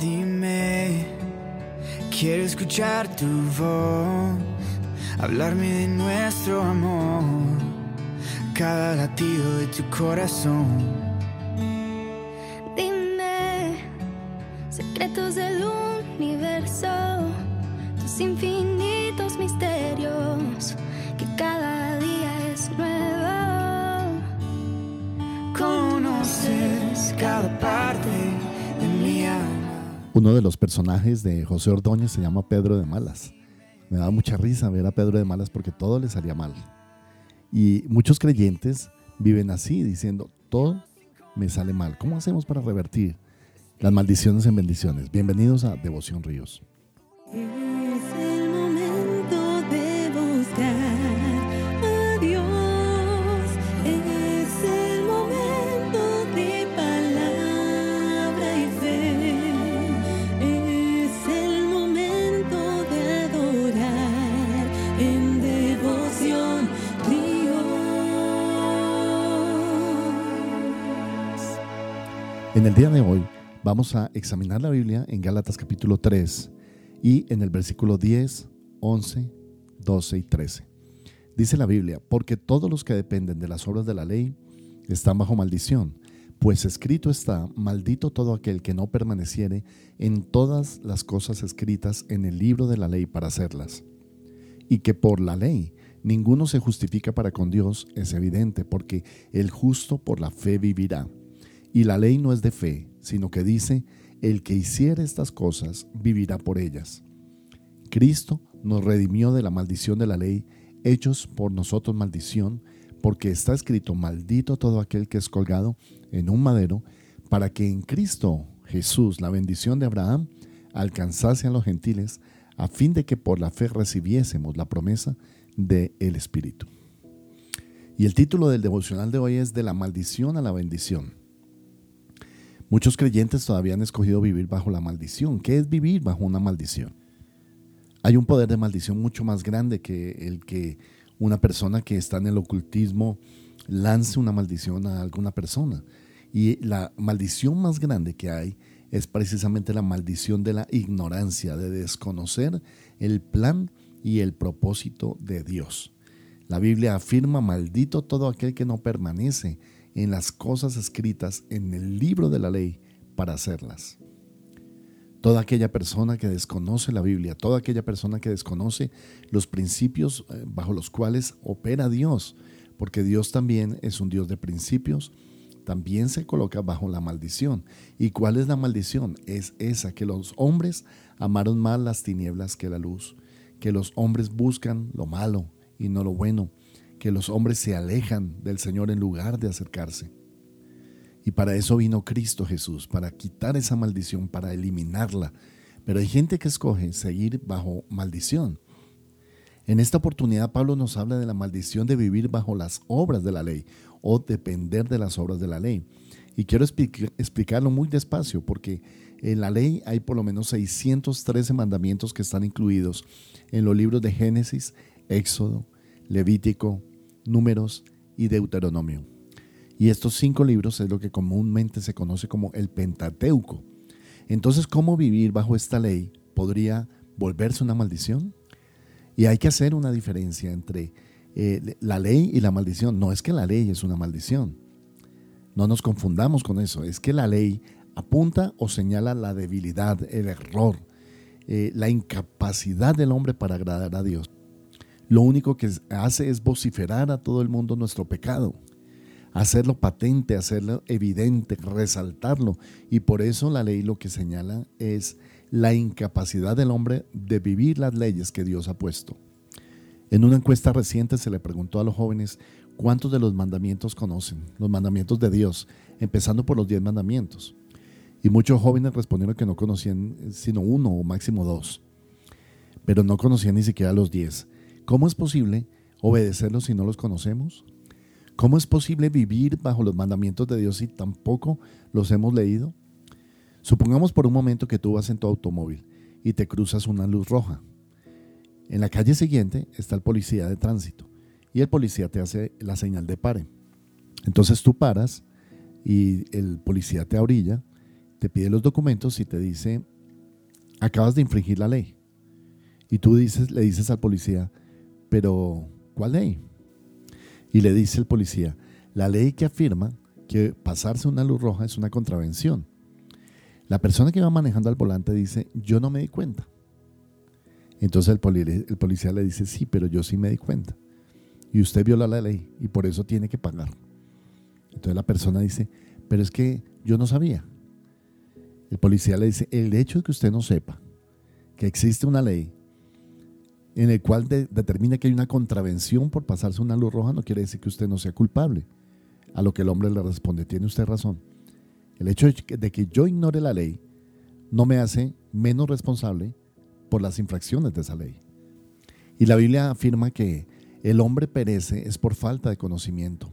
Dime, quiero escuchar tu voz, hablarme de nuestro amor, cada latido de tu corazón. Dime, secretos del universo, tus infinitos misterios, que cada día es nuevo. Conoces cada parte. Uno de los personajes de José Ordóñez se llama Pedro de Malas. Me da mucha risa ver a Pedro de Malas porque todo le salía mal. Y muchos creyentes viven así, diciendo, todo me sale mal. ¿Cómo hacemos para revertir las maldiciones en bendiciones? Bienvenidos a Devoción Ríos. En el día de hoy vamos a examinar la Biblia en Gálatas capítulo 3 y en el versículo 10, 11, 12 y 13. Dice la Biblia, porque todos los que dependen de las obras de la ley están bajo maldición, pues escrito está, maldito todo aquel que no permaneciere en todas las cosas escritas en el libro de la ley para hacerlas. Y que por la ley ninguno se justifica para con Dios es evidente, porque el justo por la fe vivirá. Y la ley no es de fe, sino que dice, el que hiciere estas cosas vivirá por ellas. Cristo nos redimió de la maldición de la ley, hechos por nosotros maldición, porque está escrito, maldito todo aquel que es colgado en un madero, para que en Cristo Jesús la bendición de Abraham alcanzase a los gentiles, a fin de que por la fe recibiésemos la promesa del Espíritu. Y el título del devocional de hoy es De la maldición a la bendición. Muchos creyentes todavía han escogido vivir bajo la maldición. ¿Qué es vivir bajo una maldición? Hay un poder de maldición mucho más grande que el que una persona que está en el ocultismo lance una maldición a alguna persona. Y la maldición más grande que hay es precisamente la maldición de la ignorancia, de desconocer el plan y el propósito de Dios. La Biblia afirma, maldito todo aquel que no permanece en las cosas escritas en el libro de la ley para hacerlas. Toda aquella persona que desconoce la Biblia, toda aquella persona que desconoce los principios eh, bajo los cuales opera Dios, porque Dios también es un Dios de principios, también se coloca bajo la maldición. ¿Y cuál es la maldición? Es esa, que los hombres amaron más las tinieblas que la luz, que los hombres buscan lo malo y no lo bueno, que los hombres se alejan del Señor en lugar de acercarse. Y para eso vino Cristo Jesús, para quitar esa maldición, para eliminarla. Pero hay gente que escoge seguir bajo maldición. En esta oportunidad Pablo nos habla de la maldición de vivir bajo las obras de la ley o depender de las obras de la ley. Y quiero explicarlo muy despacio porque en la ley hay por lo menos 613 mandamientos que están incluidos en los libros de Génesis, Éxodo, Levítico, Números y Deuteronomio. Y estos cinco libros es lo que comúnmente se conoce como el Pentateuco. Entonces, ¿cómo vivir bajo esta ley podría volverse una maldición? Y hay que hacer una diferencia entre eh, la ley y la maldición. No es que la ley es una maldición. No nos confundamos con eso. Es que la ley apunta o señala la debilidad, el error, eh, la incapacidad del hombre para agradar a Dios. Lo único que hace es vociferar a todo el mundo nuestro pecado, hacerlo patente, hacerlo evidente, resaltarlo. Y por eso la ley lo que señala es la incapacidad del hombre de vivir las leyes que Dios ha puesto. En una encuesta reciente se le preguntó a los jóvenes cuántos de los mandamientos conocen, los mandamientos de Dios, empezando por los diez mandamientos. Y muchos jóvenes respondieron que no conocían sino uno o máximo dos, pero no conocían ni siquiera los diez. ¿Cómo es posible obedecerlos si no los conocemos? ¿Cómo es posible vivir bajo los mandamientos de Dios si tampoco los hemos leído? Supongamos por un momento que tú vas en tu automóvil y te cruzas una luz roja. En la calle siguiente está el policía de tránsito y el policía te hace la señal de pare. Entonces tú paras y el policía te orilla te pide los documentos y te dice, acabas de infringir la ley. Y tú le dices al policía, pero ¿cuál ley? Y le dice el policía, la ley que afirma que pasarse una luz roja es una contravención. La persona que va manejando al volante dice, yo no me di cuenta. Entonces el, el policía le dice, sí, pero yo sí me di cuenta. Y usted viola la ley y por eso tiene que pagar. Entonces la persona dice, pero es que yo no sabía. El policía le dice, el hecho de que usted no sepa que existe una ley en el cual determina que hay una contravención por pasarse una luz roja no quiere decir que usted no sea culpable. A lo que el hombre le responde, tiene usted razón. El hecho de que yo ignore la ley no me hace menos responsable por las infracciones de esa ley. Y la Biblia afirma que el hombre perece es por falta de conocimiento.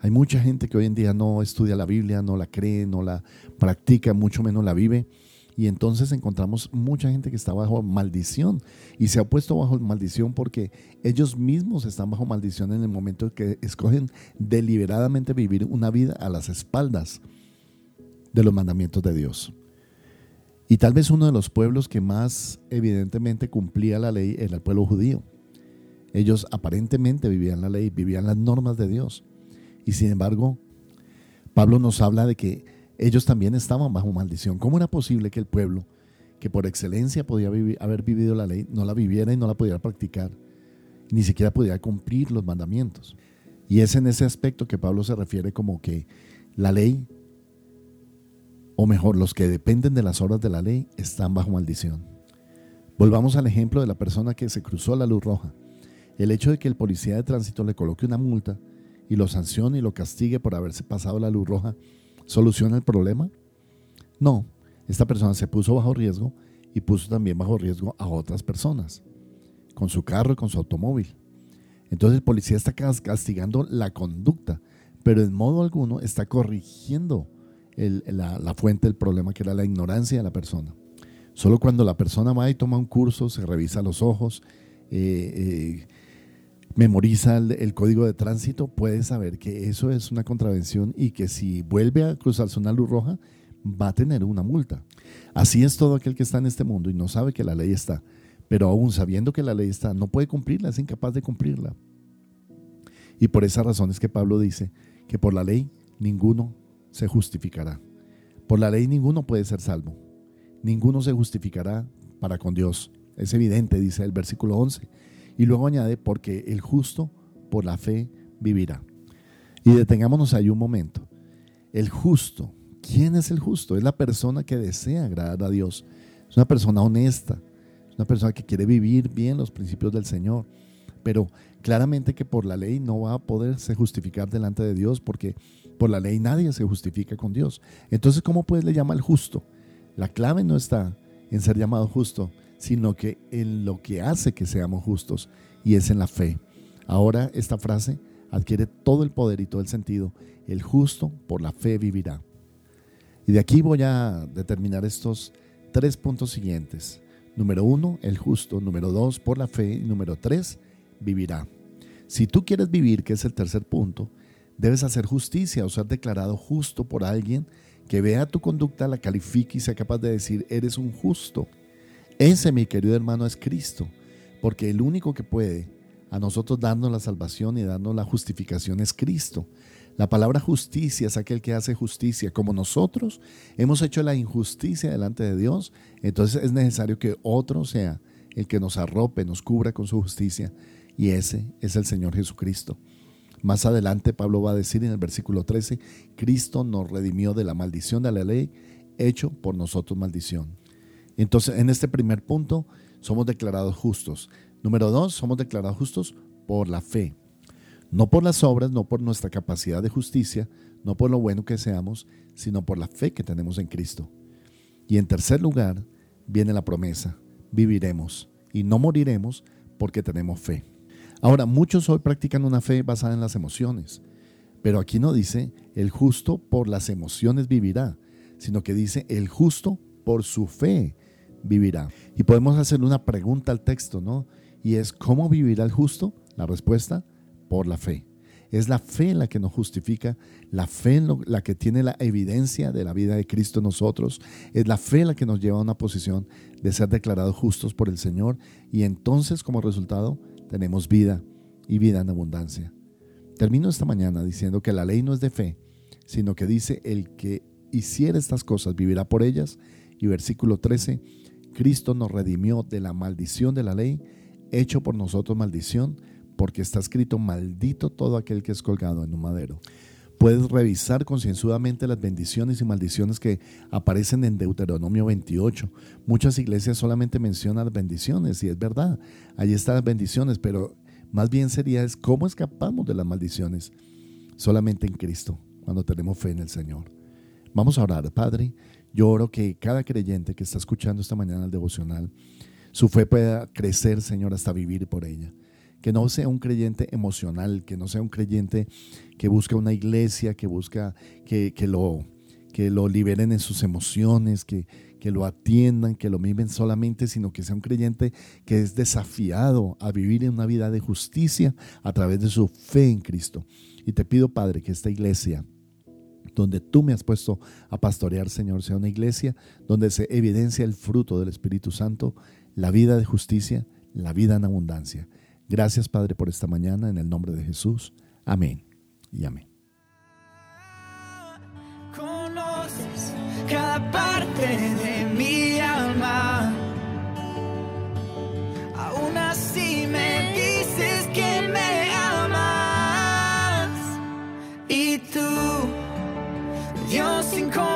Hay mucha gente que hoy en día no estudia la Biblia, no la cree, no la practica, mucho menos la vive. Y entonces encontramos mucha gente que está bajo maldición y se ha puesto bajo maldición porque ellos mismos están bajo maldición en el momento que escogen deliberadamente vivir una vida a las espaldas de los mandamientos de Dios. Y tal vez uno de los pueblos que más evidentemente cumplía la ley era el pueblo judío. Ellos aparentemente vivían la ley, vivían las normas de Dios. Y sin embargo, Pablo nos habla de que ellos también estaban bajo maldición. ¿Cómo era posible que el pueblo, que por excelencia podía haber vivido la ley, no la viviera y no la pudiera practicar? Ni siquiera pudiera cumplir los mandamientos. Y es en ese aspecto que Pablo se refiere como que la ley, o mejor, los que dependen de las obras de la ley, están bajo maldición. Volvamos al ejemplo de la persona que se cruzó la luz roja. El hecho de que el policía de tránsito le coloque una multa y lo sancione y lo castigue por haberse pasado la luz roja, ¿soluciona el problema? No, esta persona se puso bajo riesgo y puso también bajo riesgo a otras personas, con su carro y con su automóvil. Entonces el policía está castigando la conducta, pero en modo alguno está corrigiendo la, fuente del problema, que era la ignorancia de la persona. Solo cuando la persona va y toma un curso, se revisa los ojos, eh, eh, memoriza el, código de tránsito, puede saber que eso es una contravención y que si vuelve a cruzarse una luz roja, va a tener una multa. Así es todo aquel que está en este mundo y no sabe que la ley está, pero aún sabiendo que la ley está, no puede cumplirla, es incapaz de cumplirla. Y por esa razón es que Pablo dice que por la ley ninguno se justificará. Por la ley ninguno puede ser salvo. Ninguno se justificará para con Dios. Es evidente, dice el versículo 11 y luego añade, porque el justo por la fe vivirá. Y detengámonos ahí un momento. El justo, ¿quién es el justo? Es la persona que desea agradar a Dios. Es una persona honesta, es una persona que quiere vivir bien los principios del Señor. Pero claramente que por la ley no va a poderse justificar delante de Dios porque por la ley nadie se justifica con Dios. Entonces, ¿cómo pues le llama el justo? La clave no está en ser llamado justo, sino que en lo que hace que seamos justos y es en la fe. Ahora esta frase adquiere todo el poder y todo el sentido. El justo por la fe vivirá. Y de aquí voy a determinar estos tres puntos siguientes. Número uno, el justo. Número dos, por la fe. Y número tres, vivirá. Si tú quieres vivir, que es el tercer punto, debes hacer justicia o ser declarado justo por alguien que vea tu conducta, la califique y sea capaz de decir, eres un justo. Ese, mi querido hermano, es Cristo, porque el único que puede a nosotros darnos la salvación y darnos la justificación es Cristo. La palabra justicia es aquel que hace justicia. Como nosotros hemos hecho la injusticia delante de Dios, entonces es necesario que otro sea el que nos arrope, nos cubra con su justicia. Y ese es el Señor Jesucristo. Más adelante Pablo va a decir en el versículo 13, Cristo nos redimió de la maldición de la ley, hecho por nosotros maldición. Entonces, en este primer punto, somos declarados justos. Número dos, somos declarados justos por la fe. No por las obras, no por nuestra capacidad de justicia, no por lo bueno que seamos, sino por la fe que tenemos en Cristo. Y en tercer lugar, viene la promesa, viviremos y no moriremos porque tenemos fe. Ahora, muchos hoy practican una fe basada en las emociones, pero aquí no dice el justo por las emociones vivirá, sino que dice el justo por su fe vivirá. Y podemos hacer una pregunta al texto, ¿no? Y es, ¿cómo vivirá el justo? La respuesta, por la fe. Es la fe la que nos justifica, la fe la que tiene la evidencia de la vida de Cristo en nosotros, es la fe la que nos lleva a una posición de ser declarados justos por el Señor y entonces como resultado tenemos vida y vida en abundancia. Termino esta mañana diciendo que la ley no es de fe, sino que dice el que hiciera estas cosas vivirá por ellas. Y versículo 13, Cristo nos redimió de la maldición de la ley, hecho por nosotros maldición, porque está escrito maldito todo aquel que es colgado en un madero. Puedes revisar concienzudamente las bendiciones y maldiciones que aparecen en Deuteronomio 28. Muchas iglesias solamente mencionan las bendiciones y es verdad, ahí están las bendiciones, pero más bien sería es cómo escapamos de las maldiciones. Solamente en Cristo, cuando tenemos fe en el Señor. Vamos a orar, Padre. Yo oro que cada creyente que está escuchando esta mañana el devocional, su fe pueda crecer, Señor, hasta vivir por ella. Que no sea un creyente emocional, que no sea un creyente que busca una iglesia, que busca que, lo, que lo liberen en sus emociones, que, que lo atiendan, que lo mimen solamente, sino que sea un creyente que es desafiado a vivir en una vida de justicia a través de su fe en Cristo. Y te pido, Padre, que esta iglesia donde tú me has puesto a pastorear, Señor, sea una iglesia donde se evidencia el fruto del Espíritu Santo, la vida de justicia, la vida en abundancia. Gracias, Padre, por esta mañana, en el nombre de Jesús. Amén y amén. Conoces cada parte de Dios incomparable,